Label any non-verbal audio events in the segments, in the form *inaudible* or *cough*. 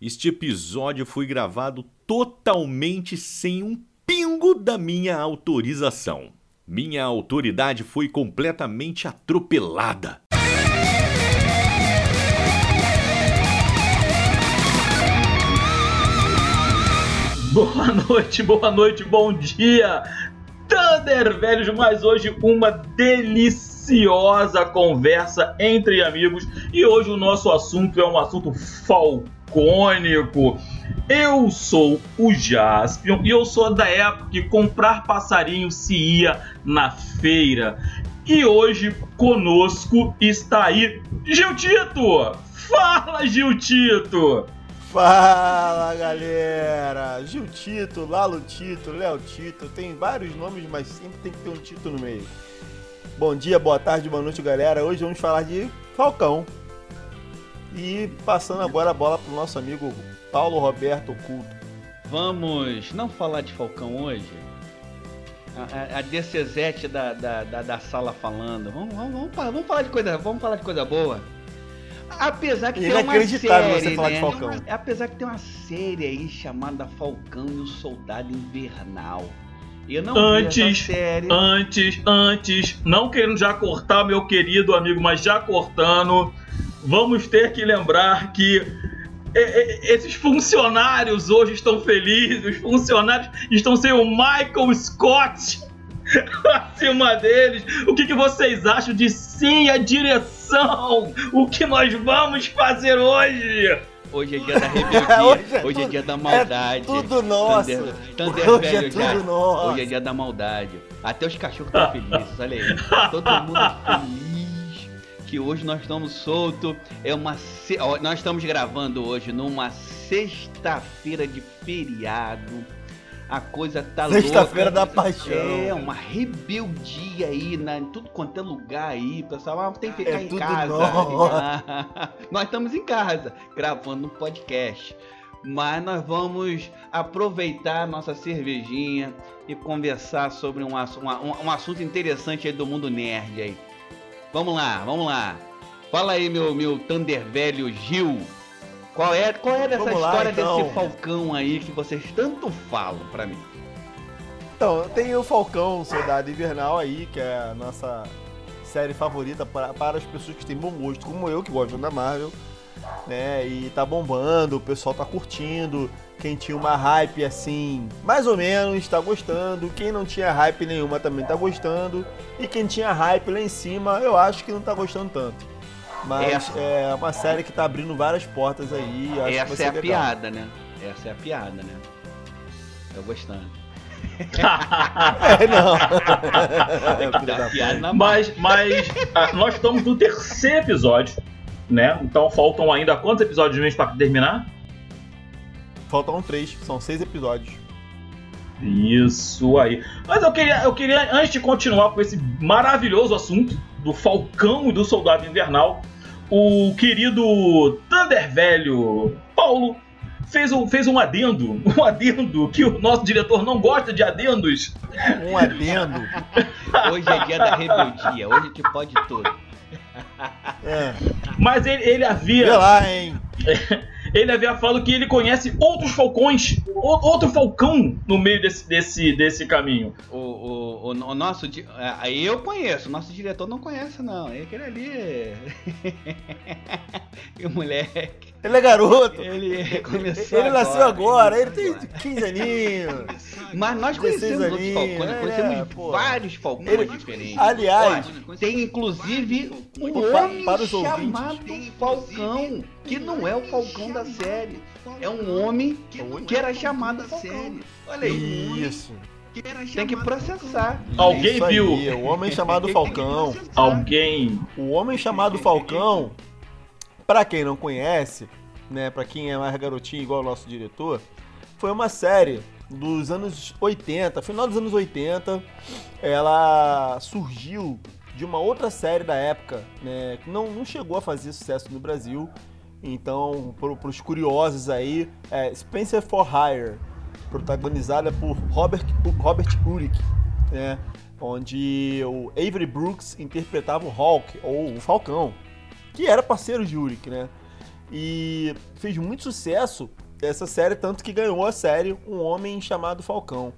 Este episódio foi gravado totalmente sem um pingo da minha autorização. Minha autoridade foi completamente atropelada. *laughs* Boa noite, boa noite, bom dia, Thunder velhos, mas hoje uma deliciosa conversa entre amigos e hoje o nosso assunto é um assunto falcônico. Eu sou o Jaspion e eu sou da época que comprar passarinho se ia na feira. E hoje conosco está aí Giltito! Fala, Giltito! Fala galera! Gil Tito, Lalo Tito, Léo Tito, tem vários nomes, mas sempre tem que ter um Tito no meio. Bom dia, boa tarde, boa noite galera. Hoje vamos falar de Falcão. E passando agora a bola pro nosso amigo Paulo Roberto Culto. Vamos não falar de Falcão hoje? A, a, a DCZ da, da, da, da, sala falando. Vamos, vamos, vamos, vamos, falar de coisa, vamos falar de coisa boa. Apesar que tem uma série, você falar né? de Falcão. Apesar que tem uma série aí chamada Falcão e o Soldado Invernal. Eu não antes, série. antes, antes, não querendo já cortar meu querido amigo, mas já cortando, vamos ter que lembrar que esses funcionários hoje estão felizes, os funcionários estão sem o Michael Scott *laughs* acima deles. O que, que vocês acham de sim a direção? O que nós vamos fazer hoje? Hoje é dia da *laughs* rebeldia, hoje, é, hoje é, dia da maldade. É tudo nosso. Thunder, Thunder hoje velho é tudo já. nosso. Hoje é dia da maldade. Até os cachorros estão *laughs* felizes, olha aí. Todo mundo feliz que hoje nós estamos soltos. É uma se... nós estamos gravando hoje numa sexta-feira de feriado a coisa tá louca. Sexta-feira da paixão. É, uma rebeldia aí, na, em tudo quanto é lugar aí, pessoal. Ah, tem que ficar É em casa. *laughs* nós estamos em casa, gravando um podcast. Mas nós vamos aproveitar nossa cervejinha e conversar sobre um, um- um assunto interessante aí do mundo nerd aí. Vamos lá, vamos lá. Fala aí, meu, meu Thunder velho Gil. Qual é, qual é dessa Vamos lá, história então. desse Falcão aí que vocês tanto falam pra mim? Então, tem o Falcão, Soldado Invernal aí, que é a nossa série favorita para, para as pessoas que têm bom gosto, como eu, que gosto da Marvel, né? E tá bombando, o pessoal tá curtindo. Quem tinha uma hype assim, mais ou menos, tá gostando. Quem não tinha hype nenhuma também tá gostando. E quem tinha hype lá em cima, eu acho que não tá gostando tanto. Mas Essa- é uma série que tá abrindo várias portas aí. Acho que vai Essa ser é a legal. piada, né? Essa é a piada, né? Tô gostando. *laughs* É, não. *laughs* Na Mas, mas ah, nós estamos no terceiro episódio, né? Então faltam ainda quantos episódios mesmo para terminar? Faltam três, são seis episódios. Isso aí. Mas eu queria, eu queria, antes de continuar com esse maravilhoso assunto do Falcão e do Soldado Invernal, o querido Thunder Velho Paulo fez um, fez um adendo, *laughs* um adendo que o nosso diretor não gosta de adendos. Um adendo. *laughs* Hoje é dia da rebeldia, hoje que pode tudo. É. Mas ele, ele Vê havia lá, hein? *laughs* ele havia falado que ele conhece outros falcões, outro falcão no meio desse, desse, desse caminho. O, o, o, o nosso. di- ah, Eu conheço, o nosso diretor não conhece, não. É aquele ali. *laughs* o moleque. Ele é garoto. *laughs* Ele começou. Ele nasceu agora, ele começou tem agora. 15 aninhos. Mas nós 16 conhecemos outros falcões, é, conhecemos pô. vários falcões Ele- diferentes. Aliás, tem inclusive um homem para os ouvintes. chamado Falcão, que não é o Falcão da série. É um homem que era chamado Falcão. Olha aí. isso. Tem que processar. Alguém Isso aí, viu? O homem chamado Falcão. Alguém. O homem chamado Falcão, pra quem não conhece, né, para quem é mais garotinho igual o nosso diretor, foi uma série dos anos 80, final dos anos 80. Ela surgiu de uma outra série da época, né, que não, não chegou a fazer sucesso no Brasil. Então, para os curiosos aí, é Spencer for Hire, protagonizada por Robert, Robert Urich, né? onde o Avery Brooks interpretava o Hulk, ou o Falcão, que era parceiro de Urich, né? E fez muito sucesso essa série, tanto que ganhou a série Um Homem Chamado Falcão.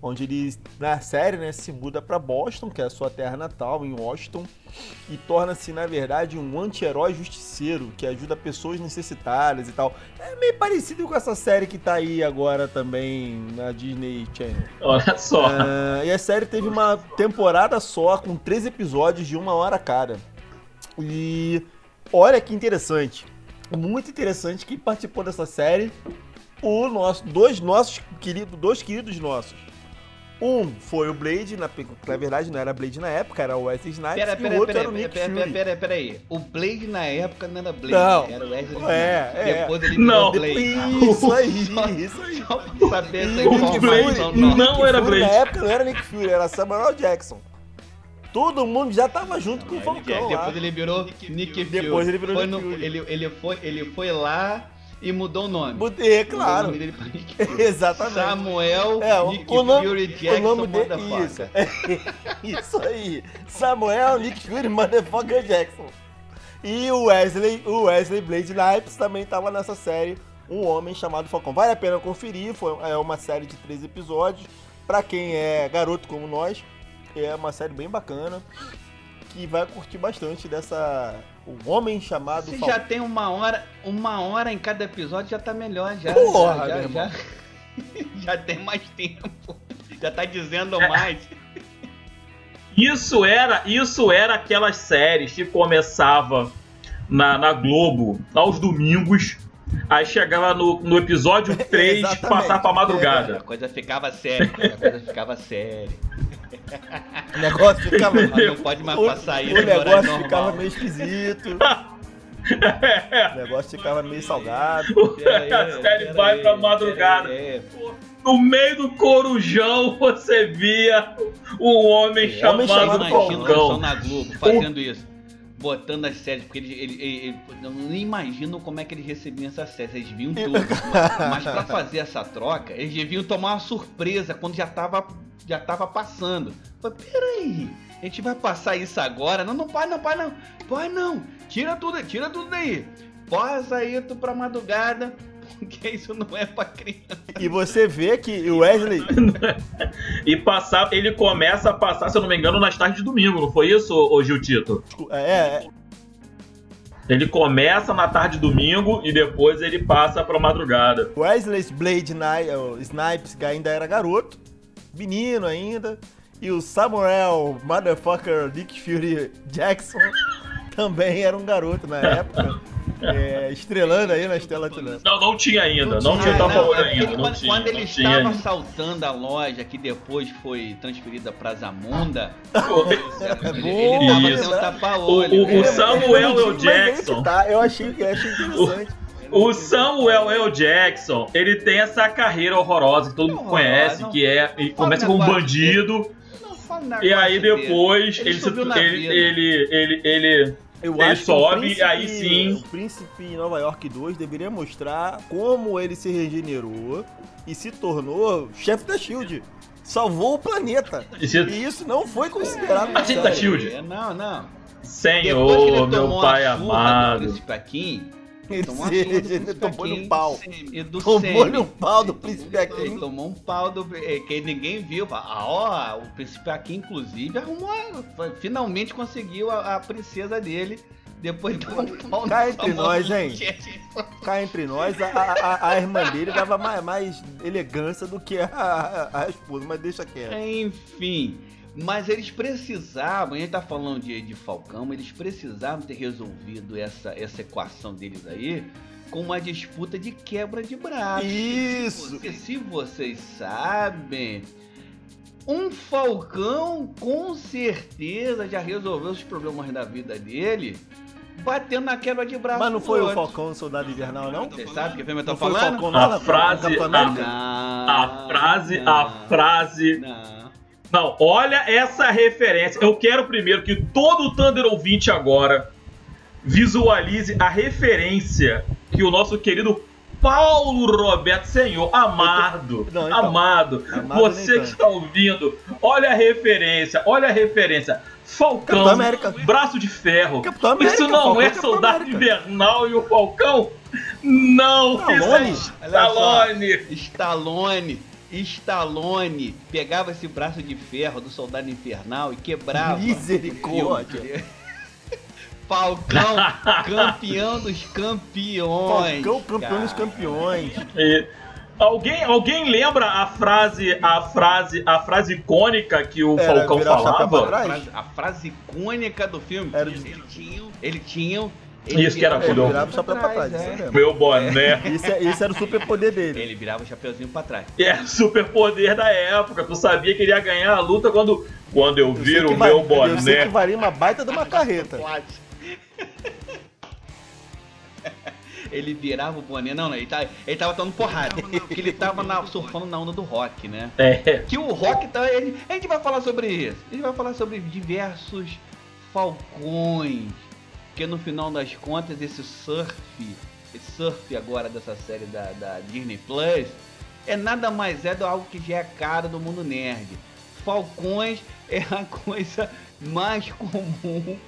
Onde ele, na série, né, se muda para Boston, que é a sua terra natal, em Washington, e torna-se, na verdade, um anti-herói justiceiro, que ajuda pessoas necessitadas e tal. É meio parecido com essa série que tá aí agora também na Disney Channel. Olha só. Ah, e a série teve uma temporada só, com três episódios de uma hora cada. E olha que interessante. Muito interessante quem participou dessa série. O nosso, dois nossos queridos, dois queridos nossos. Um foi o Blade, na, na verdade não era Blade na época, era o Wesley Snipes, Pera, e pera, o outro pera, era o Nick pera, Fury. pera, pera, pera aí. O Blade na época não era Blade, Não. era o Wesley É, Snipes. é. Depois ele virou Não. Blade. Isso aí, *laughs* Só- isso aí. Só pra saber essa E o informação Fury, nova. não Nick era Fury Blade. Na época não era Nick Fury, era Samuel Jackson. Todo mundo já tava junto com o Falcão ele- lá. Depois ele virou Nick Fury. Depois ele virou Foi Nick no- Fury. Ele, ele, foi, ele foi lá e mudou o nome. É, Mudou o claro. nome dele pra Nick *laughs* Fury. Exatamente. Samuel É, o, Nick o nome, Fury o Jackson nome dele. Isso. *laughs* isso aí. Samuel Nick Fury Motherfucker Jackson. E o Wesley, o Wesley Blade Snipes também tava nessa série Um Homem Chamado Falcão. Vale a pena conferir, foi, é uma série de três episódios. Pra quem é garoto como nós, é uma série bem bacana. Que vai curtir bastante dessa. O Homem Chamado Se Falcão. já tem uma hora, uma hora em cada episódio, já tá melhor, já. Porra, já, meu já, irmão. já, *laughs* já tem mais tempo. Já tá dizendo mais. Isso era, isso era aquelas séries que começava na, na Globo aos domingos, aí chegava no, no episódio *laughs* 3 Exatamente. passar pra A madrugada. coisa ficava séria, a coisa ficava séria. *laughs* O negócio ficava. Não pode mais o, passar isso o horário negócio ficava meio esquisito. *laughs* o negócio ficava meio salgado. Aí, A série vai aí, pra madrugada. aí. No meio do corujão você via um homem homem chamado Falcão. Falcão na Globo fazendo isso. Botando as séries, porque eles, ele, ele, ele- eu nem imagino como é que eles recebiam essas séries, eles viam tudo. *laughs* Mas pra fazer essa troca, eles deviam tomar uma surpresa quando já tava, já tava passando. Falei, peraí, a gente vai passar isso agora? Não, não pode não, pai não. Pai não, tira tudo, tira tudo daí. Passa isso pra madrugada, *laughs* porque isso não é pra criança. E você vê que o Wesley. *laughs* E passar, ele começa a passar, se eu não me engano, nas tardes de domingo, não foi isso, ô Gil Tito? É, é, Ele começa na tarde de domingo e depois ele passa pra madrugada. Wesley Blade o Snipes que ainda era garoto, menino ainda. E o Samuel Motherfucker Nick Fury Jackson *laughs* também era um garoto na época. É, estrelando aí na Estela Tilano. Não, não tinha ainda, Não não, tinha, tava não, é ainda. Não quando, tinha, quando ele estava ainda. assaltando a loja, que depois foi transferida pra Zamunda, Pô, *laughs* ele, ele tava isso. sem um tapa-olho. O- o- o né? Samuel L. Jackson. Tá, eu achei, eu achei interessante. O Samuel L. Jackson, ele tem essa carreira horrorosa que todo mundo conhece, não. que é. Começa como um bandido, e aí depois Ele ele, ele, ele- Eu Ele acho que sobe o príncipe, aí sim- O Príncipe em Nova York 2 deveria mostrar como ele se regenerou e se tornou chefe da Shield. Salvou o planeta. esse- E isso não foi considerado na Agente da. Shield. É, Não, não. Senhor, meu pai amado. Príncipe Akin, tomou a se surra do regenerou, Príncipe tomou Akin no pau. Tomou no pau do Príncipe Ele Akin. tomou um pau do. eh, que ninguém viu. Ah, ó, o príncipe aqui, inclusive, arrumou. Finalmente conseguiu a, a princesa dele. Depois de um pau Cá entre nós, hein? *laughs* Cá entre nós, a, a- a irmã dele dava mais, mais elegância do que a, a- a esposa, mas deixa quieto. Enfim. Mas eles precisavam, a gente tá falando de, de Falcão, eles precisavam ter resolvido essa, essa equação deles aí com uma disputa de quebra de braço. Isso! Porque se vocês sabem, um Falcão com certeza já resolveu os problemas da vida dele batendo na quebra de braço. Mas não foi o. Falcão Soldado Invernal, não? Você sabe que filme eu tô Não o falando? Falcão A frase- a- América? Não, A frase, a não, frase. Não. Olha essa referência. Eu quero primeiro que todo o Thunder ouvinte agora visualize a referência que o nosso querido Paulo Roberto Senhor, amado, Não, então. amado, Amado você que está ouvindo, olha a referência, olha a referência. Falcão, braço de ferro. América, Isso não Falcão é Soldado América. Invernal e o Falcão? Não, Stallone? isso é. Stallone. Stallone, Stallone pegava esse braço de ferro do soldado infernal e quebrava. Misericórdia. *laughs* Falcão, campeão dos campeões. Falcão, campeão dos cara. campeões. E alguém, alguém lembra a frase, a frase, a frase icônica que o Era Falcão falava? A frase, a frase icônica do filme. Era de- Ele tinha, ele tinha. Isso que era Ele Fudão. virava o chapéu pra trás, isso é. Meu boné. *laughs* Esse, é- esse era o super poder dele. Ele virava o chapeuzinho pra trás. É super poder da época. Tu sabia que ele ia ganhar a luta quando, quando eu Eu viro o meu Eu sei que boné. valia uma baita de uma carreta. *laughs* Ele virava o boné. Não, não, ele, tá, ele tava dando porrada. Porque ele tava na- surfando na onda do rock, né? É. Que o rock tá. Ele, a gente vai falar sobre isso. A gente vai falar sobre diversos falcões. Porque no final das contas, esse surf, esse surf agora dessa série da, da Disney Plus, é nada mais é do algo que já é cara do mundo nerd. Falcões *laughs* é a coisa mais comum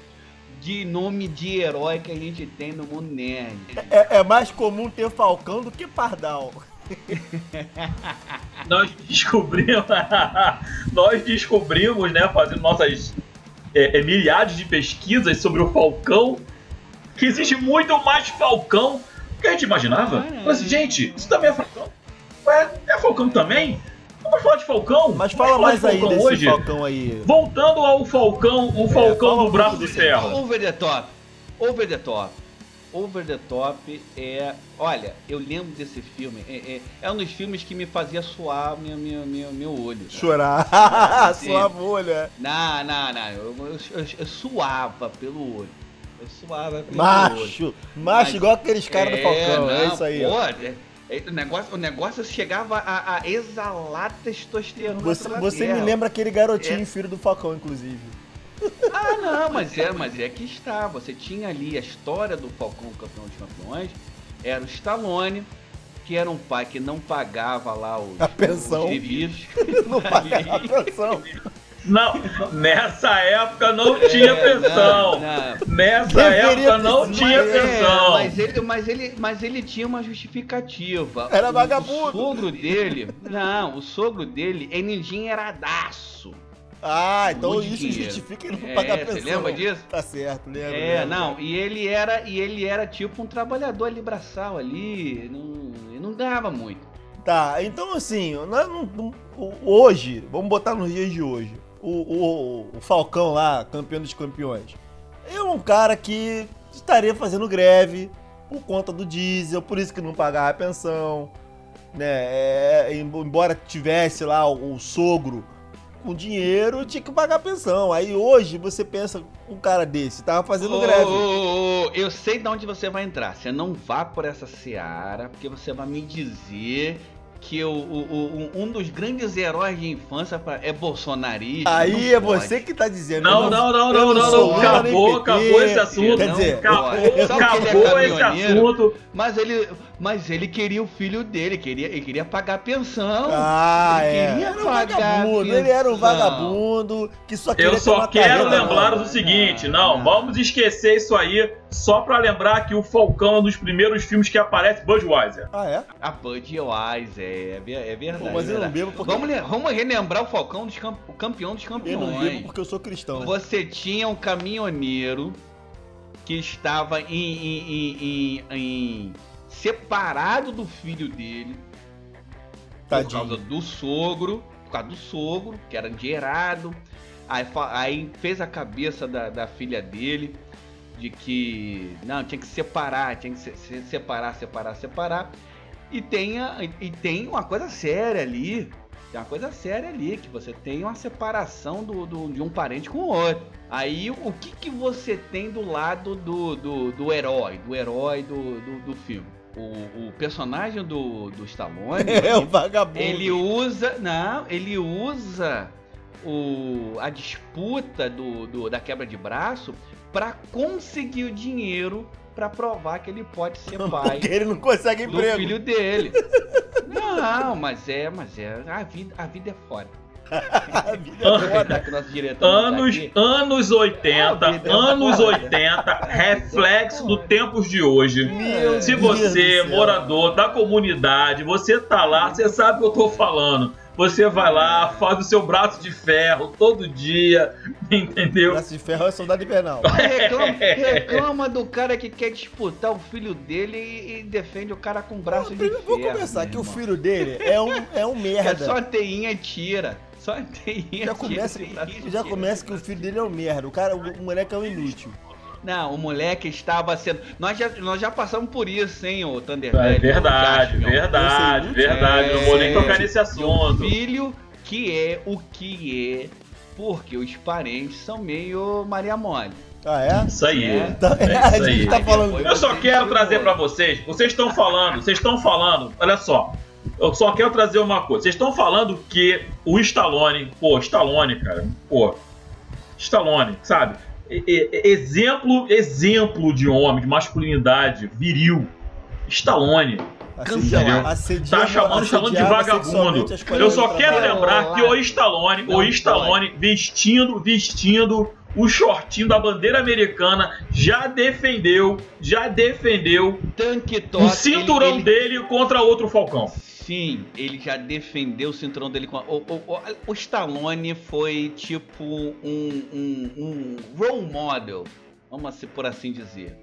de nome de herói que a gente tem no mundo nerd. É, é mais comum ter Falcão do que Pardal. *laughs* Nós descobrimos, *laughs* nós descobrimos, né, fazendo nossas é, é, milhares de pesquisas sobre o Falcão, que existe muito mais Falcão do que a gente imaginava. Ah, é. Mas, gente, isso também é Falcão? Ué, é Falcão também? Vamos falar de Falcão? Mas fala mais de aí Falcão desse hoje. Falcão aí. Voltando ao Falcão, o Falcão fala um do de desse- ferro. Over the top. Over the top. Over the top é. Olha, eu lembro desse filme. É, é- é um dos filmes que me fazia suar meu, meu, meu, meu olho. cara. Chorar. Sim. Sua bolha. Não, não, não. Eu, eu- eu- eu suava pelo olho. Eu suava pelo olho. Macho. Macho igual aqueles caras do Falcão. é não, isso aí. Pô, é- é- o, negócio, o negócio chegava a, a exalar testosterona. Você, você me lembra aquele garotinho É. filho do Falcão, inclusive. Ah, não, mas é, mas é que está. Você tinha ali a história do Falcão Campeão dos Campeões. Era o Stallone, que era um pai que não pagava lá os, A pensão. os serviços. *laughs* Não paga a pensão. Não, nessa época não tinha É, pensão. não, não. Nessa Deveria época não sido, tinha mas É, pensão. mas ele, mas, ele, mas ele tinha uma justificativa. Era O- vagabundo. O sogro dele. Não, o sogro dele é endinheiradaço. Ah, então Muito isso dinheiro. justifica ele não É, pagar você pensão. lembra disso? Tá certo, lembro. É, lembro. não, e ele era, e ele era tipo um trabalhador ali braçal ali, não, ele não ganhava muito. Tá, então assim, nós não- hoje, vamos botar nos dias de hoje, o, o- o Falcão lá, campeão dos campeões, é um cara que estaria fazendo greve por conta do diesel, por isso que não pagava a pensão, né? É, embora tivesse lá o, o sogro com dinheiro, tinha que pagar a pensão. Aí hoje você pensa, um cara desse tava fazendo Ô, greve. eu sei de onde você vai entrar. Você não vá por essa seara, porque você vai me dizer que o, o- o- um dos grandes heróis de infância é bolsonarista. Aí Não é pode. você que tá dizendo. Não, não, não, não, não, não. Nem Acabou, acabou esse assunto. Quer Não dizer, Acabou. Só porque ele é acabou esse assunto. Mas ele, mas ele queria o filho dele, queria, ele queria pagar a pensão. Ah, Ele é. queria Era um pagar vagabundo, ele era um vagabundo que só queria Eu ter só uma quero carreira lembrar o seguinte, Não, não, não. vamos esquecer isso aí, só pra lembrar que o Falcão é um dos primeiros filmes que aparece Budweiser. Ah, é? A Bud Wise, é, é, ver- verdade. Pô, mas eu não bebo porque Vamos, vamos relembrar o Falcão dos camp- o campeão dos eu campeões. não bebo porque eu sou cristão. Você tinha um caminhoneiro que estava em, em- em- em- em- separado do filho dele por Tadinho. causa do sogro, por causa do sogro, que era endinheirado. Aí, aí fez a cabeça da, da filha dele de que não, tinha que separar, tinha que se, se- separar, separar, separar. E tem, a- e tem uma coisa séria ali. Tem uma coisa séria ali, que você tem uma separação do, do- de um parente com o outro. Aí o que, que você tem do lado do, do, do herói, do herói do, do, do filme? O, o personagem do, do Stallone, *laughs* É um vagabundo. ele usa. Não, ele usa o, a disputa do, do- da quebra de braço para conseguir o dinheiro para provar que ele pode ser *laughs* pai Porque ele não consegue do emprego. filho dele. *laughs* Não, mas é, mas é. A vida, a vida é fora. A vida é Anos- foda. que o nosso diretor não tá Anos, aqui. anos 80, Ah, vida anos foda. 80, reflexo do tempos de hoje. Meu Se Deus você, morador da comunidade, você tá lá, você sabe o que eu tô falando. Você vai lá, faz o seu braço de ferro todo dia, *laughs* entendeu? Braço de ferro é soldado invernal. Reclama, reclama do cara que quer disputar o filho dele e, e defende o cara com braço de ferro. Vou começar que o filho dele é um, é um É merda. só a teinha tira. Só *laughs* teinha Já começa, já começa que o filho dele é um merda. O cara, o moleque é um inútil. Não, o moleque estava sendo. Nós já, nós já passamos por isso, hein, o Thunder É verdade, o verdade, verdade. Não vou nem É, tocar nesse assunto. filho que é o que é, porque os parentes são meio Maria Mole. Ah, é? Isso aí. É. *laughs* Tá- É a isso gente aí. tá falando. Eu só quero trazer pra vocês, vocês estão falando, vocês estão falando, olha só. Eu só quero trazer uma coisa. Vocês estão falando que o Stallone, pô, Stallone, cara, pô, Stallone, sabe? E- e- exemplo, exemplo de homem, de masculinidade, viril. Stallone. Assedia- Tá chamando, chamando de vagabundo. Eu só quero trabalho. lembrar que o Stallone, Não o Stallone vestindo, vestindo o shortinho da bandeira americana, já defendeu, já defendeu Tanque top. o cinturão ele- ele- dele contra outro Falcão. Sim, ele já defendeu o cinturão dele com. a- O, o, o, o Stallone foi tipo um, um, um role model, vamos assim, por assim dizer.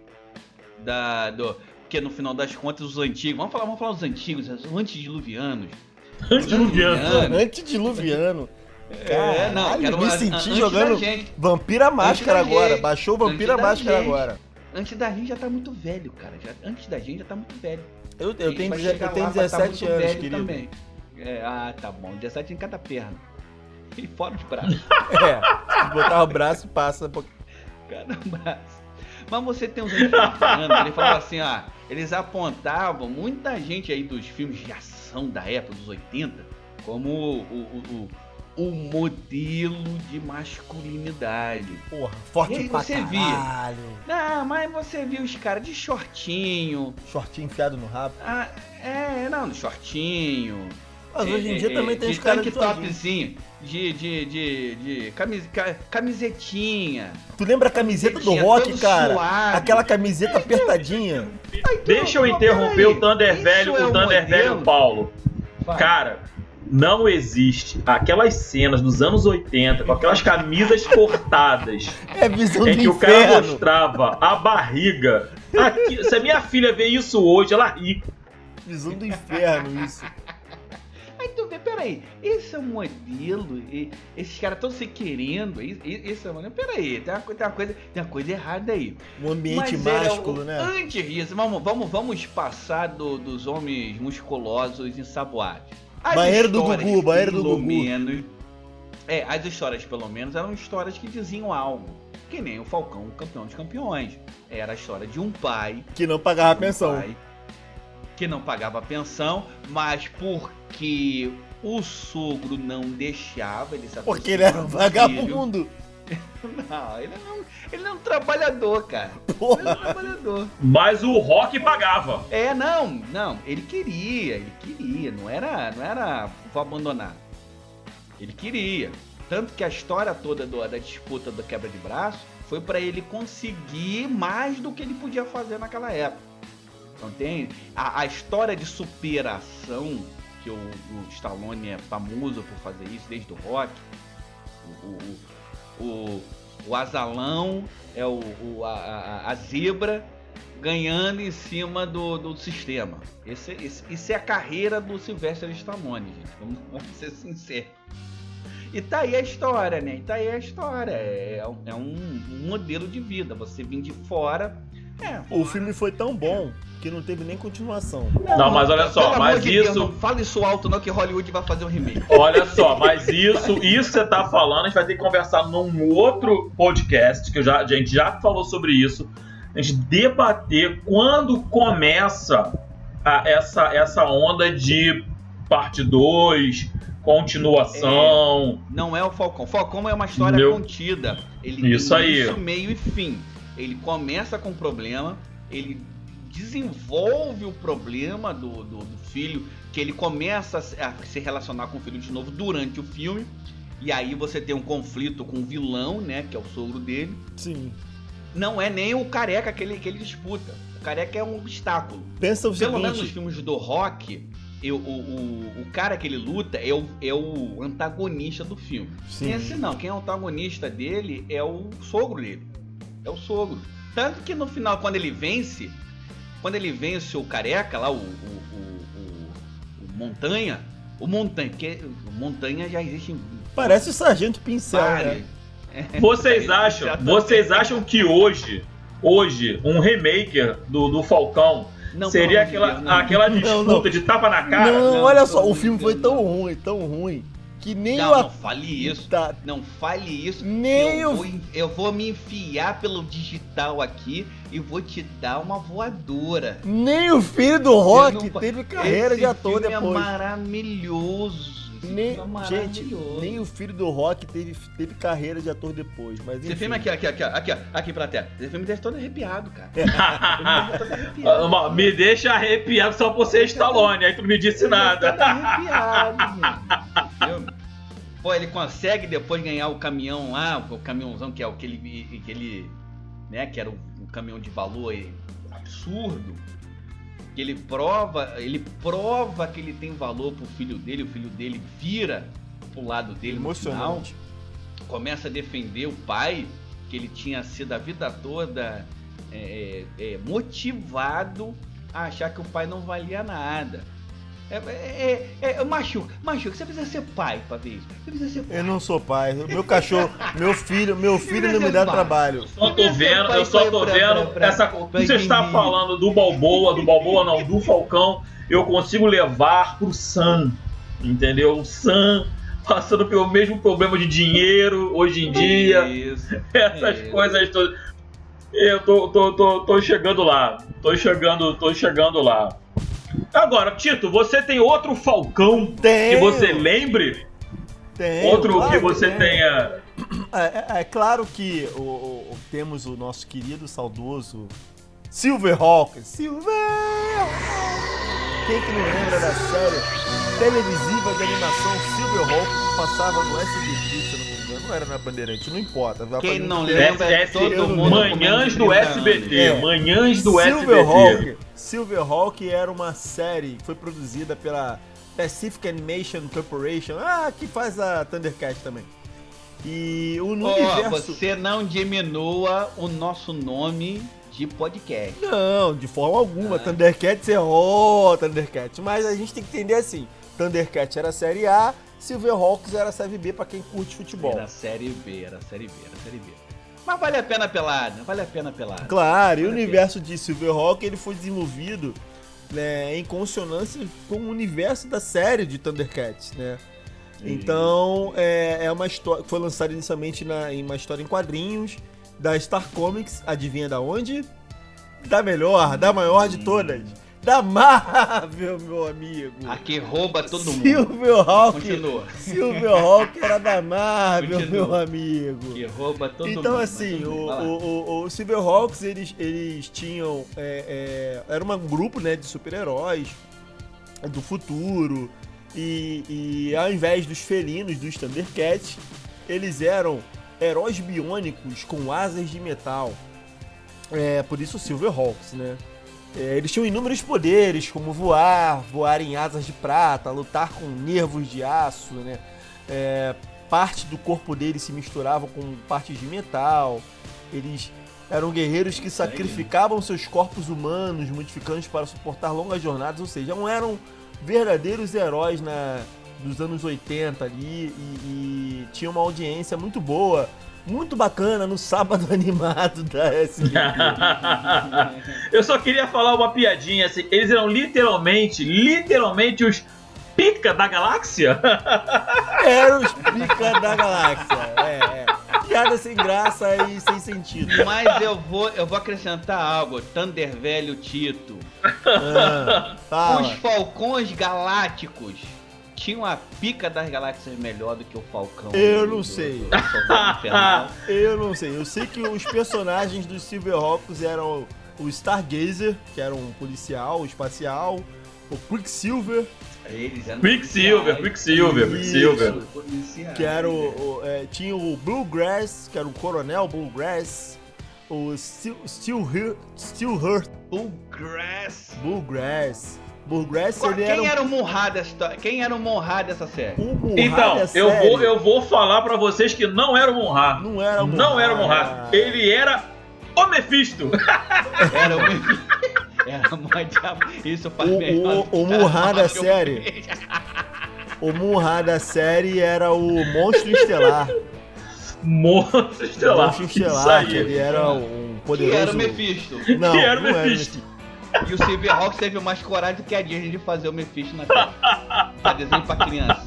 Da, do, porque no final das contas, os antigos. Vamos falar, vamos falar dos antigos, os antediluvianos. Antediluviano. Antediluviano. É, não, Caralho, quero me senti jogando. Vampira Máscara agora. Baixou o Vampira Máscara agora. Antes da gente já tá muito velho, cara. Já, antes da gente já tá muito velho. Eu, eu tenho, chegar eu tenho lá, vai tá 17 muito anos, querido. Também. É, ah, tá bom. 17 em cada perna. E fora os braços. *laughs* É, botar o braço passa. um pouquinho. cada braço. Mas você tem uns americanos, ele falava assim, ó, eles apontavam muita gente aí dos filmes de ação da época, dos 80, como o, o, o, o modelo de masculinidade. Porra, E forte aí pra você via? caralho. Não, mas você viu os caras de shortinho. Shortinho enfiado no rabo. Ah, é, não, shortinho. Mas hoje em É, dia é, também tem de os caras de topzinho, de, de, de, de camis- ca- camisetinha. Tu lembra a camiseta do rock, cara? suave. Aquela camiseta apertadinha. Deixa eu Então, interromper o Thunder isso Velho, é o Thunder Velho modelo? Paulo. Vai. Cara, não existe aquelas cenas dos anos 80 com aquelas camisas cortadas *laughs* É visão em que o cara inferno. mostrava a barriga. Aqui- se a minha filha vê isso hoje, ela ri. Visão do inferno, isso. Aí tu vê, peraí, esse é um modelo, e esses caras estão se querendo, esse é um modelo, peraí, tem uma, tem uma coisa, tem uma coisa errada aí. Um ambiente Mas era másculo, né? Antes disso, vamos, vamos, vamos passar do- dos homens musculosos ensaboados. As Banheiro do Gugu, banheiro do Gugu. Menos, é, as histórias, pelo menos, eram histórias que diziam algo. Que nem o Falcão, o campeão dos campeões. Era a história de um pai Que não pagava um pensão. pai que não pagava pensão, mas porque o sogro não deixava ele se Porque ele era um aproximar do filho. *laughs* Não, ele não, ele não é um trabalhador, cara. Ele é um Porra. trabalhador. Mas o rock pagava. É, não, não, ele queria, ele queria, não era, não era vou abandonar. Ele queria. Tanto que a história toda do- da disputa da quebra de braço foi para ele conseguir mais do que ele podia fazer naquela época. Então tem a, a história de superação que o, o Stallone é famoso por fazer isso desde o rock. O, o, o, o azalão é o, o- a, a- zebra ganhando em cima do, do sistema. Esse, esse- isso é a carreira do Sylvester Stallone, gente. Vamos, vamos ser sinceros. E tá aí a história, né? E tá aí a história. É, um- é um modelo de vida. Você vir de fora. É. O filme foi tão bom que não teve nem continuação. Não, mas olha só, pelo mas amor de Deus, isso- não fala isso alto, não, que Hollywood vai fazer um remake. Olha só, mas isso, isso que você tá falando, a gente vai ter que conversar num outro podcast, que eu já, a gente já falou sobre isso. A gente debater quando começa a- essa, essa onda de parte 2, continuação. Não é o Falcão. Falcão é uma história Meu- contida. Ele Isso tem aí. início, meio e fim. Ele começa com um problema, ele desenvolve o problema do, do, do filho, que ele começa a se- relacionar com o filho de novo durante o filme. E aí você tem um conflito com o vilão, né? Que é o sogro dele. Sim. Não é nem o careca que ele, que ele disputa. O careca é um obstáculo. Pensa o Pelo menos nos seguinte. filmes do rock, eu- o, o, o cara que ele luta é o, é o antagonista do filme. Sim. Esse não, quem é o antagonista dele é o sogro dele. É o sogro. Tanto que no final, quando ele vence, quando ele vence o careca lá, o, o, o, o- o Montanha, o Montanha, porque o Montanha já existe em Parece o Sargento Pincel, né? *laughs* *laughs* Vocês acham, Exatamente. vocês acham que hoje, hoje, um remake do, do Falcão Não, seria aquela, não. aquela disputa não. de tapa na cara? não, não, olha só, o filme foi tão não. ruim, tão ruim, que nem Não, o não fale isso. Tá, Não fale isso. Nem eu, o- vou, eu vou me enfiar pelo digital aqui e vou te dar uma voadora. nem o filho do Rock não- teve carreira Esse de ator filme depois. É maravilhoso. Esse Nem, é gente, nem o filho do Rock teve, teve carreira de ator depois. Mas Esse enfim. filme aqui, aqui, aqui, aqui, ó, aqui pra terra. Esse filme deixa todo arrepiado, cara. *laughs* Esse *laughs* Me deixa arrepiado só por ser Stallone, aí tu não me disse nada. Pô, ele consegue depois ganhar o caminhão lá, o caminhãozão que é aquele, aquele né, que era um, um caminhão de valor absurdo. Que ele prova, ele prova que ele tem valor pro filho dele, o filho dele vira pro lado dele no final Emocionante. começa a defender o pai, que ele tinha sido a vida toda é, é, motivado a achar que o pai não valia nada. É, é, é, é, machuca, machuca, você precisa ser pai pra ver isso. Você precisa ser pai. Eu não sou pai. Meu cachorro, meu filho, meu filho não me dá trabalho. Só tô vendo, eu só tô vendo pra- essa. pra Você está falando do Balboa, do Balboa não, do Falcão. Eu consigo levar pro Sam, entendeu? O Sam passando pelo mesmo problema de dinheiro hoje em dia, Isso. *laughs* essas Isso. coisas todas. Eu tô, tô, tô, tô chegando lá, tô chegando, tô chegando lá. Agora, Tito, você tem outro Falcão que Tenho, você lembre? tenho, Outro claro que você tenho. tenha. É, é- é claro que o, o- temos o nosso querido, saudoso Silverhawk. Silver! Quem que não lembra da série televisiva de animação Silverhawk que passava no SBT, se não me engano? Não era na Bandeirante, não importa. vai Quem não lembra é todo mundo Manhãs do menos de 30 SBT. anos. Manhãs do SBT. Silverhawk, Silverhawk era uma série que foi produzida pela Pacific Animation Corporation, ah, que faz a Thundercat também. E o no Ó, universo... você não diminua o nosso nome de podcast. Não, de forma alguma. Ah. Thundercats é ó, Thundercats. Mas a gente tem que entender assim: Thundercats era a série A, Silverhawks era a série B pra quem curte futebol. Era a série B, era a série B, era a série B. Mas vale a pena pelada, vale a pena pelada. Claro, e o Vale universo de Silverhawk ele foi desenvolvido né, em consonância com o universo da série de Thundercats, né? Então é, é uma história foi lançada inicialmente na, em uma história em quadrinhos da Star Comics, adivinha da onde? Da melhor, da maior de todas, da Marvel, meu amigo. A que rouba todo mundo. Silverhawk. Continua. Silverhawk era da Marvel, Continua. meu amigo. Que rouba todo mundo. Então, assim, o, o, o, o Silverhawks, eles, eles tinham. É, é, era um grupo né, de super-heróis do futuro. E, e ao invés dos felinos, dos Thundercats, eles eram heróis biônicos com asas de metal. É, por isso Silverhawks, né? É, eles tinham inúmeros poderes, como voar, voar em asas de prata, lutar com nervos de aço, né? É, parte do corpo deles se misturava com partes de metal. Eles eram guerreiros que sacrificavam seus corpos humanos, modificando-os para suportar longas jornadas, ou seja, não eram verdadeiros heróis na, dos anos 80 ali e, e tinha uma audiência muito boa, muito bacana no sábado *laughs* animado da SBT. *laughs* Eu só queria falar uma piadinha assim. Eles eram literalmente, literalmente os pica da galáxia. *laughs* Era os pica da galáxia. É, é. Piada sem graça e sem sentido. Mas eu vou, eu vou acrescentar algo. Thunder Velho Tito. Ah, Os. Falcões Galácticos tinham a pica das galáxias melhor do que o Falcão. Eu do- não do- sei. do Invernal. *laughs* Eu não sei. Eu sei que os personagens dos Silverhawks eram o Stargazer, que era um policial espacial, o Quicksilver, Eles eram Quicksilver. Quicksilver, Quicksilver. Que era o, o- é, tinha o Bluegrass, que era o Coronel Bluegrass, o Steel, Steel, Hur- Steel Hurt Bluegrass. Bluegrass. Bluegrass, Qual- ele Quem era, um- era o Murra dessa Quem era o Murra dessa série? Então, eu série. vou, eu vou falar pra vocês que não era o Monra. Não era o Não era o Murray. Monra. Ele era o Mephisto. Era o Era mó diabo. Isso faz O- melhor. o- o Murra da que série. O Murray da série era o Monstro Estelar. Monstro O Estelar. Monstro Estelar, que ele era um Que poderoso... era o Mephisto. Não, Que era o não era o Mephisto. E o Silverhawks teve mais coragem do que a Disney de fazer o Mephisto na série. pra desenho pra criança.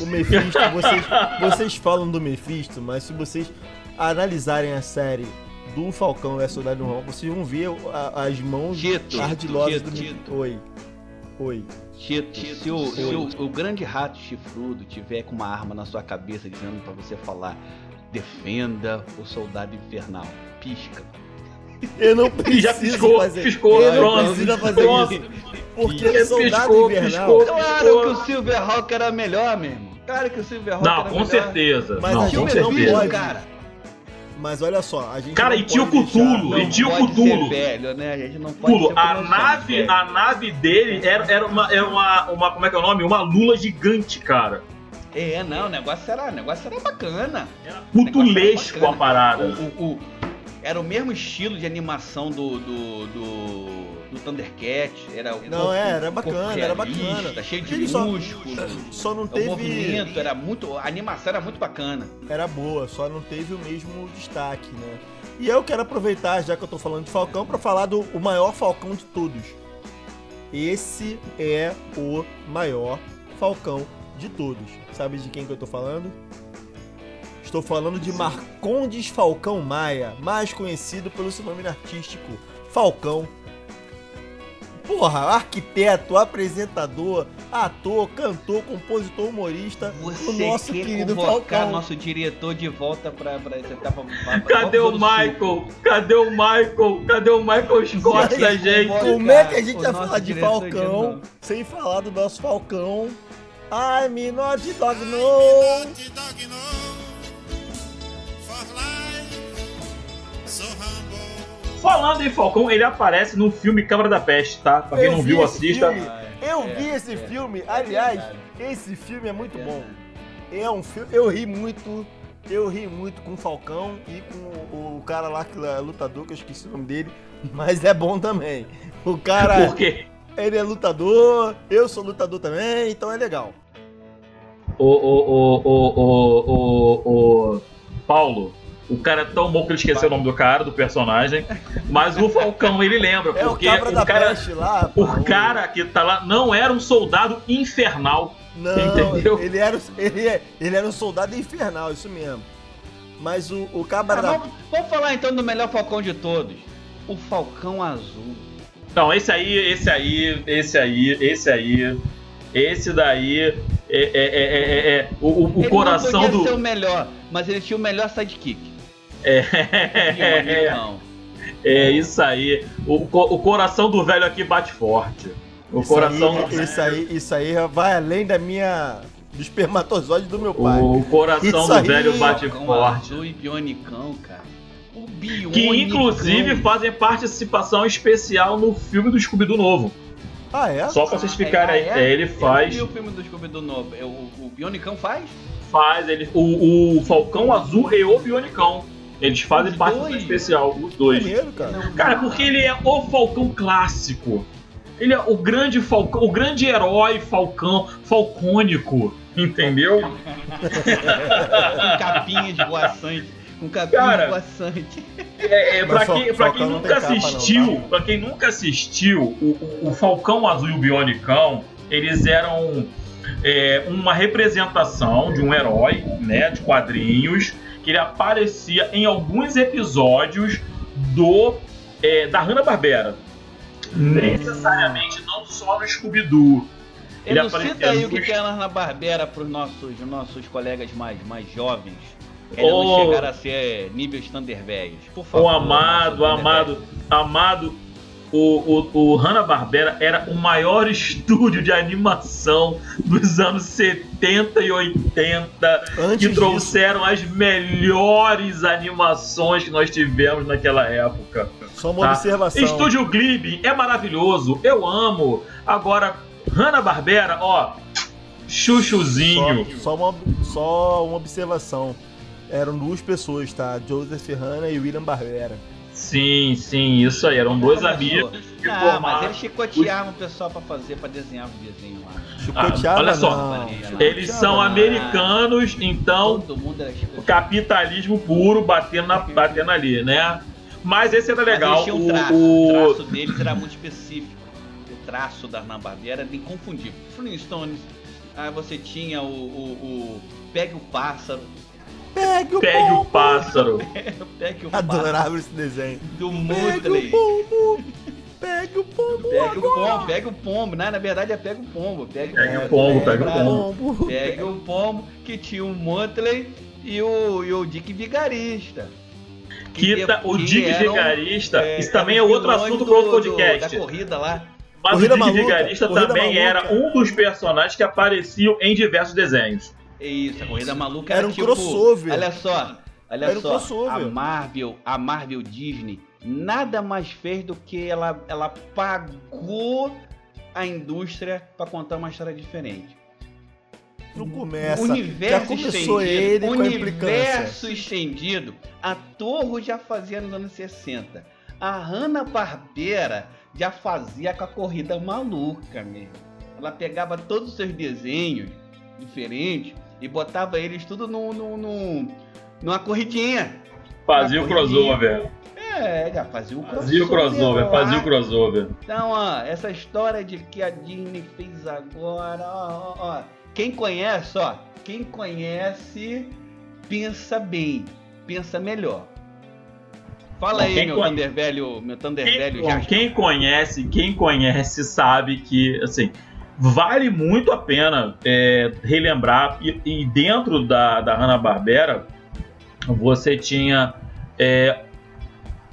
O Mephisto, vocês, vocês falam do Mephisto, mas se vocês analisarem a série do Falcão e a Soldado Invernal, vocês vão ver a- as mãos Tito. ardilosas Tito, do Mephisto. Tito. Oi. Oi. Tito, se, o, se o, o grande rato chifrudo tiver com uma arma na sua cabeça dizendo pra você falar defenda o soldado infernal, pisca. Eu não *laughs* Ele preciso já piscou, fazer piscou, Eu não pronto, fazer pronto. isso. Porque Ele Soldado piscou, Invernal... piscou. Claro Piscou. que o Silverhawk era melhor, meu irmão. Claro que o Silverhawk Não, era com melhor. certeza. Mas não, com o gente não certeza. Mephisto, pode. cara. Mas olha só, a gente Cara, não e tinha o pode deixar- Cthulhu, Não e tinha o pode Cthulhu. ser velho, né? A gente não pode Pulo, ser a nave, a nave dele era, era, uma, era uma, uma. Como é que é o nome? Uma lula gigante, cara. É, não, o negócio era, o negócio era bacana. Era O negócio era putulesco bacana. a parada. O, o- o- era o mesmo estilo de animação do, do, do, do Thundercat. Era o Não, corpo- é, era o bacana, era bacana. Cheio de Ele só- músculo. Só não O teve... movimento era muito. A animação era muito bacana. era boa, só não teve o mesmo destaque, né? E eu quero aproveitar, já que eu tô falando de Falcão, pra falar do o maior Falcão de todos. Esse é o maior Falcão de todos. Sabe de quem que eu tô falando? Estou falando de Marcondes Falcão Maia, mais conhecido pelo seu nome artístico, Falcão. Porra, arquiteto, apresentador, ator, cantor, compositor, humorista, Você o nosso quer querido Falcão. nosso diretor de volta pra, pra essa etapa. pra- pra- Cadê o Michael? Cadê o Michael? Cadê o Michael Scott da gente? Como é que a gente o vai falar de de Falcão novo. sem falar do nosso Falcão? Ai, me not dog no! Naughty dog know Falando em Falcão, ele aparece no filme Câmara da Peste, tá? Pra quem Eu não vi viu, assista. filme. Ah, Eu é, vi esse é, filme, é aliás, esse filme é muito É bom. É um filme, eu ri muito, eu ri muito com o Falcão e com o, o cara lá que é lutador, que eu esqueci o nome dele, *laughs* mas é bom também. O cara, Por quê? ele é lutador, eu sou lutador também, então é legal. O, o, o, o, o, o, o Paulo, o cara é tão bom que ele esqueceu o nome do cara, do personagem, mas o Falcão ele lembra, *laughs* É o porque cabra da o cara, lá. o cara que tá lá não era um soldado infernal. Não, Entendeu? ele era, ele, é- ele era um soldado infernal, isso mesmo. Mas o, o cabra Ah, da... vamos, vamos falar então do melhor Falcão de todos. O Falcão Azul. Não, esse aí, esse aí, esse aí, esse aí, esse daí é, é, é, é, é- o, o- o ele coração não podia do. ser o melhor, mas ele tinha o melhor sidekick. É, *laughs* Não. é isso aí. O, o coração do velho aqui bate forte. O isso coração. Aí, isso, aí, isso aí vai além da minha... Do espermatozoide do meu pai. O coração Isso do aí, velho bate Falcão forte. Azul e Bionicão, cara. O Bionicão. Que inclusive fazem participação especial no filme do Scooby-Doo novo. Ah, é? Só pra vocês ficarem aí. Ah, é? É, ele Eu faz. vi o filme do Scooby-Doo novo. É, O, o Bionicão faz? faz ele, o, o Falcão Azul e o Bionicão. Eles fazem Os participação dois? especial, os dois. Maneiro, cara. Cara, porque ele é o Falcão clássico. Ele é o grande Falcão, o grande herói Falcão, falcônico, entendeu? Com capinha esvoaçante. Com capinha Cara, esvoaçante. É, é, pra, quem, pra quem não nunca tem capa, não, assistiu, tá? pra quem nunca assistiu, o, o- o Falcão Azul e o Bionicão, eles eram é, uma representação de um herói, né, de quadrinhos, que ele aparecia em alguns episódios do é, da Hanna-Barbera. Necessariamente não só no Scooby-Doo. Ele Elucida aparecia aí o que que é na Barbera pros nossos, nossos colegas mais, mais jovens. Ô. não chegaram a ser nível Thunderbergs. Por favor. O amado, amado, amado. O, o, o Hanna-Barbera era o maior *laughs* estúdio de animação dos anos 70 e 80 Antes que disso, trouxeram as melhores animações que nós tivemos naquela época. só uma tá? observação. Estúdio Ghibli é maravilhoso, eu amo. Agora, Hanna-Barbera, ó, chuchuzinho. Só, só uma, só uma observação. Eram duas pessoas, tá? Joseph Hanna e William Barbera. Sim, sim, isso aí. Eram dois amigos que Ah, mas formaram. eles chicoteavam o pessoal pra fazer, pra desenhar os desenhos lá. Chicoteava, olha só, não. Eles são americanos, então Todo mundo era o capitalismo puro batendo, na, batendo ali, né? Mas esse era legal. Mas eles tinham um traço. O, O o- traço deles era muito específico. O traço da Hanna-Barbera era inconfundível. Flintstones, aí você tinha o, o, o Pegue o Pássaro. Pegue o Pegue o pássaro. *laughs* Pegue o Pássaro. Adorava esse desenho. Do Pegue Mutley. o pombo. Pegue o pombo Pegue o pombo, pega o pombo. Não, na verdade é pega o pombo. Pega o Pega o pombo. pega o pombo. Pega o pombo que tinha o Mutley e o, e o Dick Vigarista. Que tá- o Dick eram, Vigarista, é, isso também é outro assunto do- para outro do- podcast. Da corrida lá. Mas Corrida o Dick Maluca, Vigarista também Maluca. era um dos personagens que apareciam em diversos desenhos. É Isso, a corrida maluca Era era, um tipo, crossover. Olha só, olha Era um só. crossover. A Marvel, a Marvel Disney nada mais fez do que ela, ela pagou a indústria pra contar uma história diferente. Não começa. universo Já começou estendido, ele universo estendido, a Torre já fazia nos anos 60. A Hanna-Barbera já fazia com a corrida maluca mesmo. Ela pegava todos os seus desenhos diferentes e botava eles tudo num, num, num- numa corridinha. Fazia o crossover. É, já fazia o crossover. Fazia o crossover, lá. fazia o crossover. Então, ó, essa história de que a Disney fez agora, ó, ó, ó. Quem conhece, ó, quem conhece, pensa bem, pensa melhor. Fala Bom, aí, meu conhe- Thunder velho, meu Thunder Quem, velho bom, quem conhece, quem conhece sabe que, assim, vale muito a pena é, relembrar. E, e dentro da, da Hanna-Barbera, você tinha é,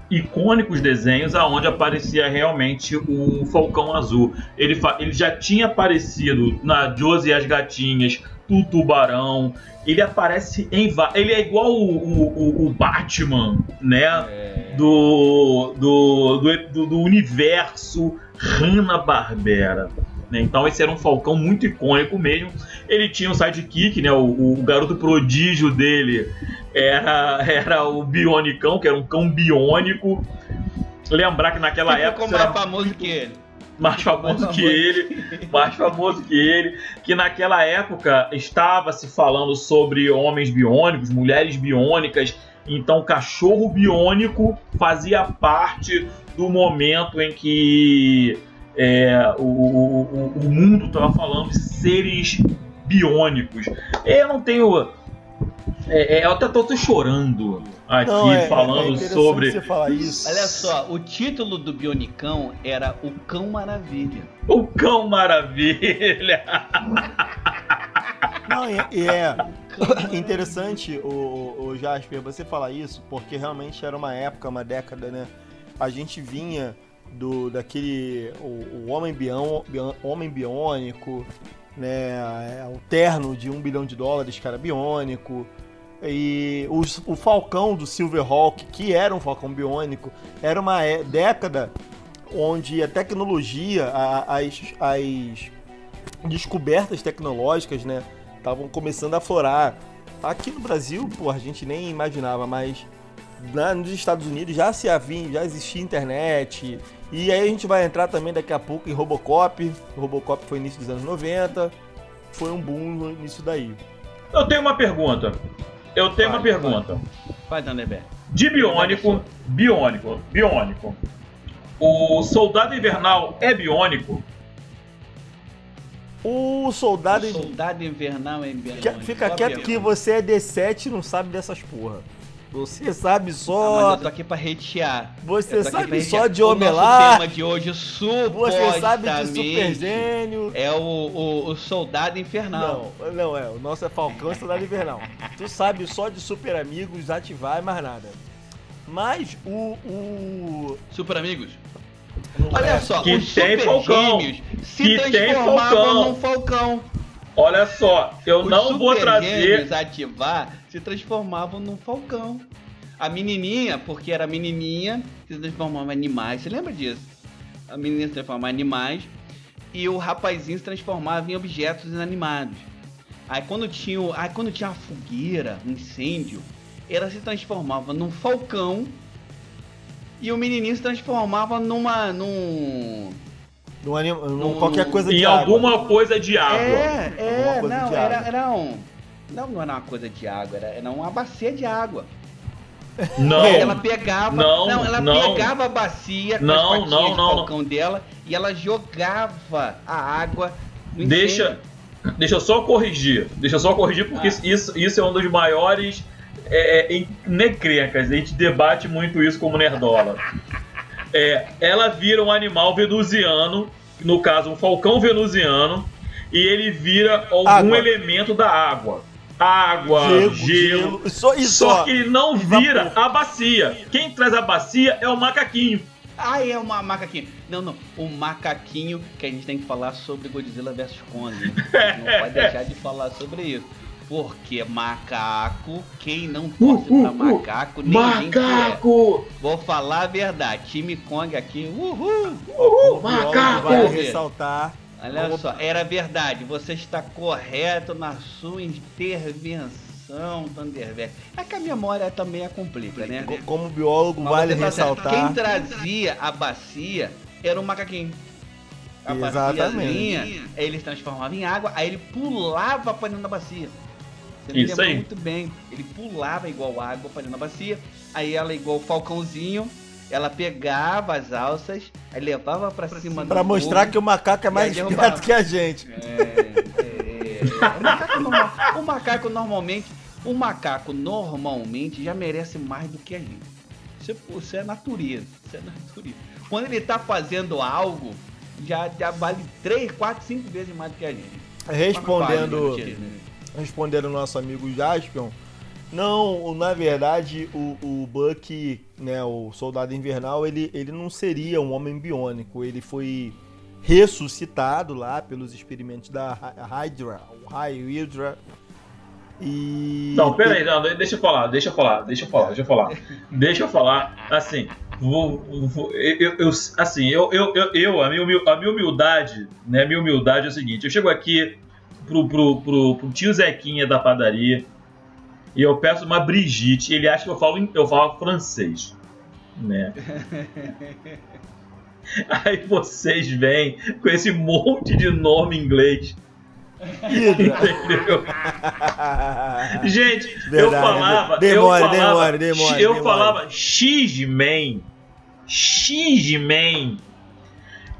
icônicos desenhos aonde aparecia realmente o Falcão Azul. Ele, ele já tinha aparecido na Josie e as Gatinhas, do Tubarão. Ele aparece em... Ele é igual o, o- o- Batman, né? É, do, do, do, do- do universo Hanna-Barbera. Né? Então esse era um Falcão muito icônico mesmo. Ele tinha um sidekick, né? O, o garoto prodígio dele era, *laughs* era o Bionicão, que era um cão biônico. Lembrar que naquela Quem época ficou mais era famoso que ele. mais famoso que ele, mais famoso que ele, que naquela época estava se falando sobre homens biônicos, mulheres biônicas, então cachorro biônico fazia parte do momento em que é, o, o, o- mundo estava falando de seres biônicos. Eu não tenho. é, é, eu até tô chorando aqui Não, é- é falando interessante sobre você falar isso. Olha só, o título do Bionicão era O Cão Maravilha. o Cão Maravilha. Não, e, e é interessante, o, o, o Jasper, você falar isso, porque realmente era uma época, uma década, né? A gente vinha do daquele. O, o homem, bião, bião- homem biônico, né? é, O terno de um bilhão de dólares, cara, biônico. E os- o Falcão do Silverhawk, que era um Falcão biônico, era uma é- década onde a tecnologia, a- as, as descobertas tecnológicas, né, estavam começando a aflorar. Aqui no Brasil, pô, a gente nem imaginava, mas lá nos Estados Unidos já se havia, já existia internet. E aí a gente vai entrar também daqui a pouco em Robocop. O Robocop foi início dos anos 90. Foi um boom nisso daí. Eu tenho uma pergunta. Eu tenho uma Vai, pergunta. Vai, Thunderbird. De biônico, biônico, biônico. O soldado invernal é biônico? O soldado. Soldado Invernal é. Que- Fica quieto que você é D7 e não sabe dessas porra. Você sabe Ah, mas só. eu tô aqui pra retear. Você sabe só de O Homelar. nosso tema de hoje, Você sabe de Super Gênio. É o, o, o Soldado Infernal. Não, não é. O nosso é Falcão e Soldado Invernal. *laughs* Tu sabe só de Super Amigos, ativar e mais nada. Mas o. o... Super Amigos? Olha só, Que os tem Super Falcão. Gêmeos se Que tem transformavam Falcão. num Falcão. Olha só, eu Os não vou trazer. Ativar se transformavam num Falcão. A menininha, porque era menininha, se transformava em animais. Você lembra disso? A menininha se transformava em animais e o rapazinho se transformava em objetos inanimados. Aí quando tinha, o- aí quando tinha a fogueira, um incêndio, ela se transformava num falcão e o menininho se transformava numa num Num anim... num Num- qualquer coisa Em de água. alguma coisa de água. É, é, não, de era, era um. Não, não era uma coisa de água, era, era uma bacia de água. Não. ela pegava. não, ela não. pegava a bacia com Não, as patinhas não, de não, falcão dela e ela jogava a água no Deixa, incêndio. deixa eu só corrigir. Deixa eu só corrigir, porque Ah. isso, isso é um dos maiores é, é, necrencas. A gente debate muito isso como nerdola. É, ela vira um animal venusiano, no caso, um falcão venusiano, e ele vira algum Água. elemento da água. Água, Gelo, gelo. gelo. Só isso. Só que ele não vira a bacia. Quem traz a bacia é o macaquinho. Ah, é uma macaquinho. Não, não. O macaquinho que a gente tem que falar sobre Godzilla vs Kong. *laughs* Não pode deixar de falar sobre isso. Porque macaco, quem não torce Uh, uh, pra uh. macaco, nem gente é. Macaco! Vou falar a verdade. Time Kong aqui, uhul! Biólogo macaco! Vai ressaltar. Olha Vamos- só, era verdade. Você está correto na sua intervenção, Thunderberg. É que a memória também complica, né? Co- Como biólogo, Mas vale tá ressaltar. Quem trazia a bacia era o macaquinho. A Exatamente. se transformava em água, aí ele pulava pra dentro da bacia. Você me Isso aí. muito bem. Ele pulava igual água pra dentro da bacia, aí ela igual o falcãozinho, ela pegava as alças, aí levava pra cima Pra mostrar que o macaco é mais esperto que a gente. É, é, o, macaco normal- o macaco normalmente, o macaco normalmente já merece mais do que a gente. Isso, é- isso é natureza, isso é natureza. Quando ele tá fazendo algo, já, já vale 3, 4, 5 vezes mais do que a gente. Respondendo, né? respondendo o nosso amigo Jaspion, não, na verdade, o, o Buck, né, o Soldado Invernal, ele, ele não seria um homem biônico. Ele foi ressuscitado lá pelos experimentos da Hy- Hydra, o Hydra. E. Não, pera aí, não, deixa eu falar, deixa eu falar, deixa eu falar, deixa eu falar. Deixa eu falar, assim, vou, vou- eu, eu- assim, eu, eu, eu, a, minha, a minha humildade, né, minha humildade é o seguinte, eu chego aqui pro, pro, pro, pro tio Zequinha da padaria e eu peço uma Brigitte, ele acha que eu falo, eu falo francês, né? *laughs* Aí vocês vêm com esse monte de nome em inglês, entendeu? *laughs* Gente, eu Verdade, falava. demora, eu falava, demora, demora, Eu demora. falava X-Men. X-Men.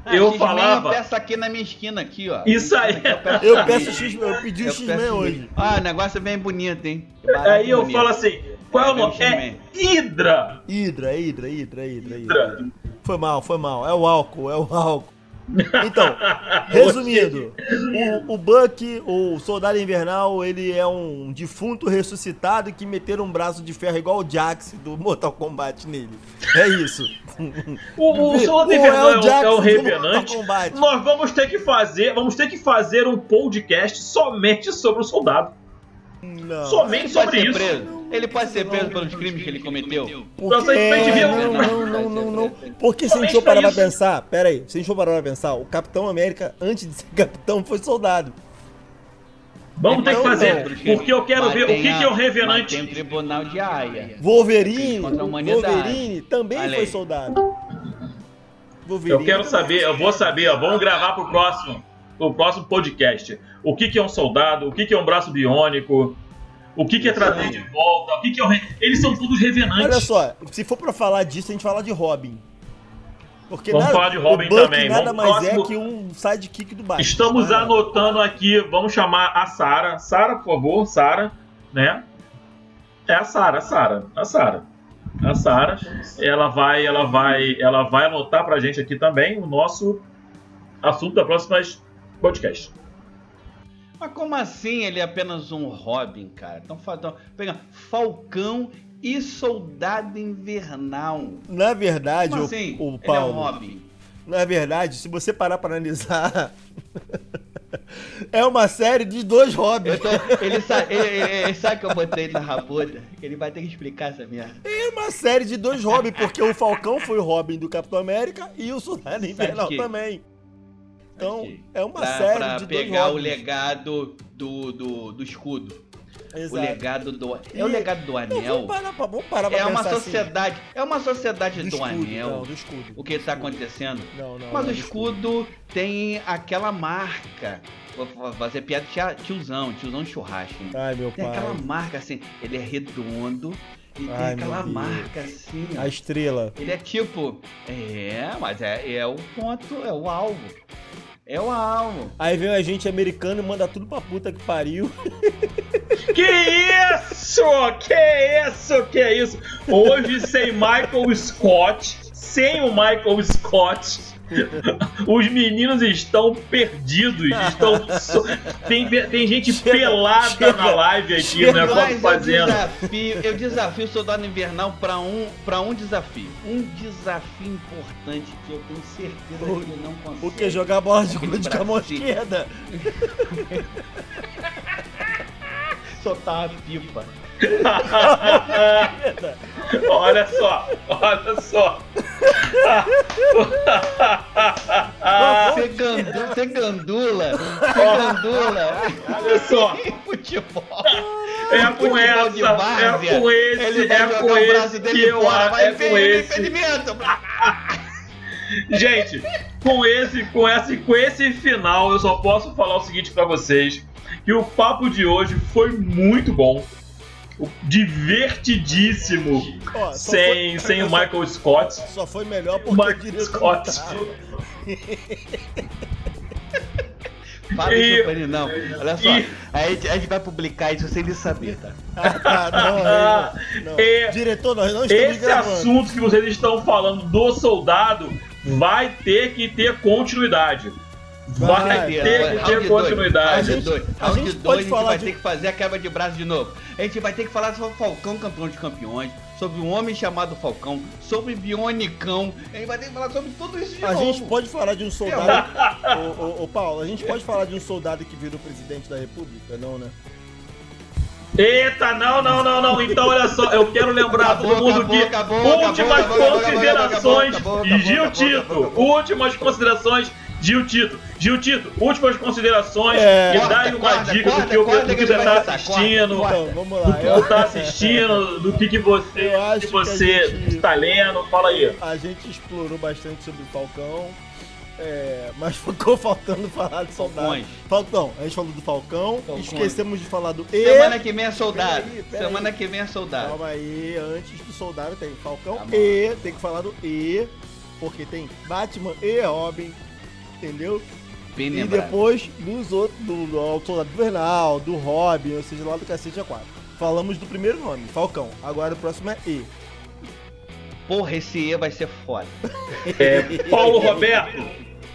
Ah, eu X-Men falava- Eu peço aqui na minha esquina, aqui, ó. Isso aí. Aqui peço Eu peço X, eu pedi o Eu X-Men hoje. Ah, o negócio é bem bonito, hein? Barato Aí eu bonito. falo assim: qual é o É, nome? É. Hidra, Hidra, Hidra, Hidra, Hydra. Hidra. Foi mal, foi mal. É o álcool, é o álcool. Então, *laughs* resumindo, o, o Buck, o Soldado Invernal, ele é um defunto ressuscitado que meteram um braço de ferro igual o Jax do Mortal Kombat nele. É isso. O, o *laughs* Soldado o Invernal é, um- Jackson é do revenante. Nós vamos ter que fazer, vamos ter que fazer um podcast somente sobre o soldado. Não. Somente Ele pode sobre ser isso. preso. Ele pode ser preso pelos crimes que ele cometeu. Porque... Viu- *laughs* Não, não, não, não, não. Porque se a gente for parar pra pensar, pera aí, se a gente for parar pra pensar, o Capitão América, antes de ser capitão, foi soldado. Vamos ter que Então, fazer, não. porque eu quero ver o que, que é o Revenante. Tem tribunal de Haia. Wolverine. Wolverine também foi soldado. Wolverine Eu quero saber, eu vou saber, ó, vamos gravar pro próximo, pro próximo podcast. O que, que é um soldado, o que, que é um braço biônico, o que, que é trazer de volta, o que, que é o. Re... Eles são todos revenantes. Olha só, se for pra falar disso, a gente fala de Robin. Porque Vamos nada, falar de Robin também. nada Vamos mais próximo- é que um sidekick do Batman. Estamos Ah, anotando aqui, vamos chamar a Sara. Sara, por favor, Sara, né? É a Sara, a Sara, a Sara. A Sara, ela vai, ela vai, ela vai anotar pra gente aqui também o nosso assunto da próxima podcast. Mas como assim ele é apenas um Robin, cara? Então, então pega Falcão e Soldado Invernal. Na verdade, Como o, assim? o Ele é um Paulo, Robin. na verdade, se você parar pra analisar, *laughs* é uma série de dois Robins. Tô- ele, sabe, ele, ele- sabe que eu botei na rabuda? Ele vai ter que explicar essa merda. É uma série de dois Robins, porque o Falcão foi o Robin do Capitão América e o Soldado Invernal que- também. Então, Aqui. é uma pra, série pra de pegar o legado do, do, do escudo. O Exato. legado do. É o legado do Não, anel. vamos parar, pra- vamos parar É uma assim. sociedade. É uma sociedade do do, escudo, anel. Não, do escudo. O que tá acontecendo? Não, não. Mas não, o do escudo tem aquela marca. Vou fazer piada de tiozão, tiozão de churrasco. hein? Ai, meu Tem pai. aquela marca assim, ele é redondo e tem Ai, aquela meu Deus. marca assim. A estrela. Ele é tipo. É, mas é, é o ponto, é o alvo. É o alvo. Aí vem a gente americano e manda tudo pra puta que pariu. Que isso! Que isso? Que isso? Hoje sem Michael Scott, sem o Michael Scott, *laughs* os meninos estão perdidos. Estão so- tem, tem gente Chega, pelada chega, na live aqui, chega. né? Mas eu Fazendo. desafio, eu desafio o Soldado Invernal pra um, pra um desafio. Um desafio importante que eu tenho certeza O- que ele não consegue. O que? Jogar bola de gude com a mão esquerda. *laughs* Soltar a pipa. *laughs* olha só, olha só. Você gandu- você gandula. Você gandula. Olha só. Futebol. É com essa, várzea. é com esse, é com esse que eu fora. acho, Vai é com esse. *laughs* Gente, com esse, com esse, com esse final, eu só posso falar o seguinte pra vocês: que o papo de hoje foi muito bom, o- divertidíssimo, só sem, foi- sem o Michael Scott. Só foi melhor porque o Michael diretor Scott. *laughs* Fala isso pra ele não. Olha só, e- a, gente, a gente vai publicar isso sem ele saber, tá? Ah, *laughs* não, Ah, não. e- Diretor, nós não estamos Esse gravando. assunto que vocês estão falando do soldado vai ter que ter continuidade. Vai, Vai, ter vai. ter dois, continuidade. Gente- dois, a round gente dois, pode a gente falar vai de- ter que fazer a quebra de braço de novo. A gente vai ter que falar sobre o Falcão, campeão de campeões, sobre um homem chamado Falcão, sobre Bionicão. A gente vai ter que falar sobre tudo isso de A novo. gente pode falar de um soldado. *laughs* ô, ô, ô, Paulo, a gente pode falar de um soldado que virou presidente da República, não, né? Eita, não, não, não, não. Então, olha só, eu quero lembrar Acabou, todo mundo acabou, que acabou, últimas considerações acabou, acabou, de Gil acabou, Tito. acabou, acabou. Últimas considerações Gil Tito. Gil Tito, últimas considerações É. e dá aí uma corta, dica do corta, que, o- corta do que você tá assistindo. corta. Então, vamos Do que Eu, você tá assistindo, *laughs* do que, que você, que você gente- está lendo, fala aí. a gente explorou bastante sobre o Falcão. é, mas *laughs* ficou faltando falar de soldado. Falcões. Falcão, a gente falou do Falcão, Falcões. esquecemos de falar do E. Semana que vem é soldado. Peraí, peraí. Semana que vem é soldado. Calma aí, antes do soldado tem Falcão Tá. E, tem que falar do E, porque tem Batman e Robin, entendeu? Bem E lembrado. depois dos outros, do, do Soldado Invernal, do Robin, ou seja, lá do Cacete A4. Falamos do primeiro nome, Falcão. Agora o próximo é E. Porra, esse E vai ser foda. *laughs* É, Paulo Roberto,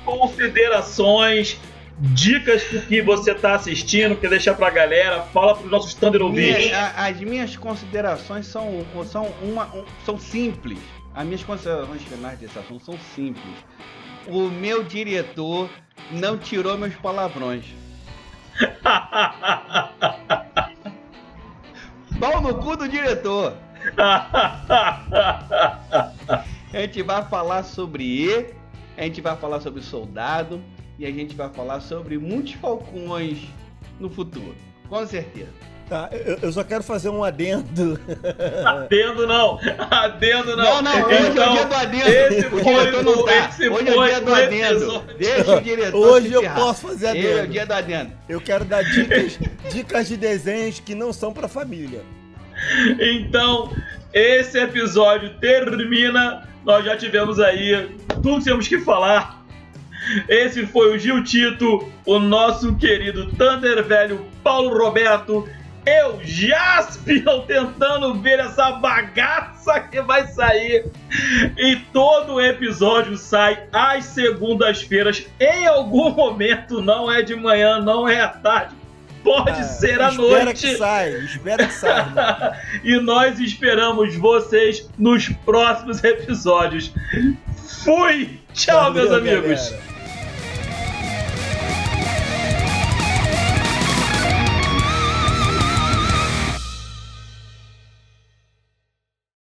considerações, dicas do que você tá assistindo, quer deixar pra galera, fala pros nossos Thunder ouvintes. Minha- a- as minhas considerações são, são, uma, um- são simples. As minhas considerações finais desse assunto são simples. O meu diretor não tirou meus palavrões. *laughs* Pau no cu do diretor. *laughs* A gente vai falar sobre E, a gente vai falar sobre soldado e a gente vai falar sobre muitos falcões no futuro. Com certeza. Tá, eu, eu só quero fazer um adendo. *laughs* Adendo não, adendo não. Não, não, hoje é o Então, dia do adendo. Esse o foi diretor não o- tá. Hoje é foi o dia do adendo. episódio. Deixa o diretor Hoje se eu ferrar. posso fazer Ele é o adendo. dia do adendo. Eu quero dar dicas, dicas de desenhos que não são pra família. Então, esse episódio termina. Nós já tivemos aí tudo que temos que falar. Esse foi o Gil Tito, o nosso querido Thunder Velho Paulo Roberto Eu, Jaspion, *laughs* tentando ver essa bagaça que vai sair. E todo episódio sai às segundas-feiras. Em algum momento, não é de manhã, não é à tarde. Pode Ah, ser à espera noite. que sai, espera que sai. irmão. *laughs* e nós esperamos vocês nos próximos episódios. Fui! Tchau, Valeu, meus amigos! galera.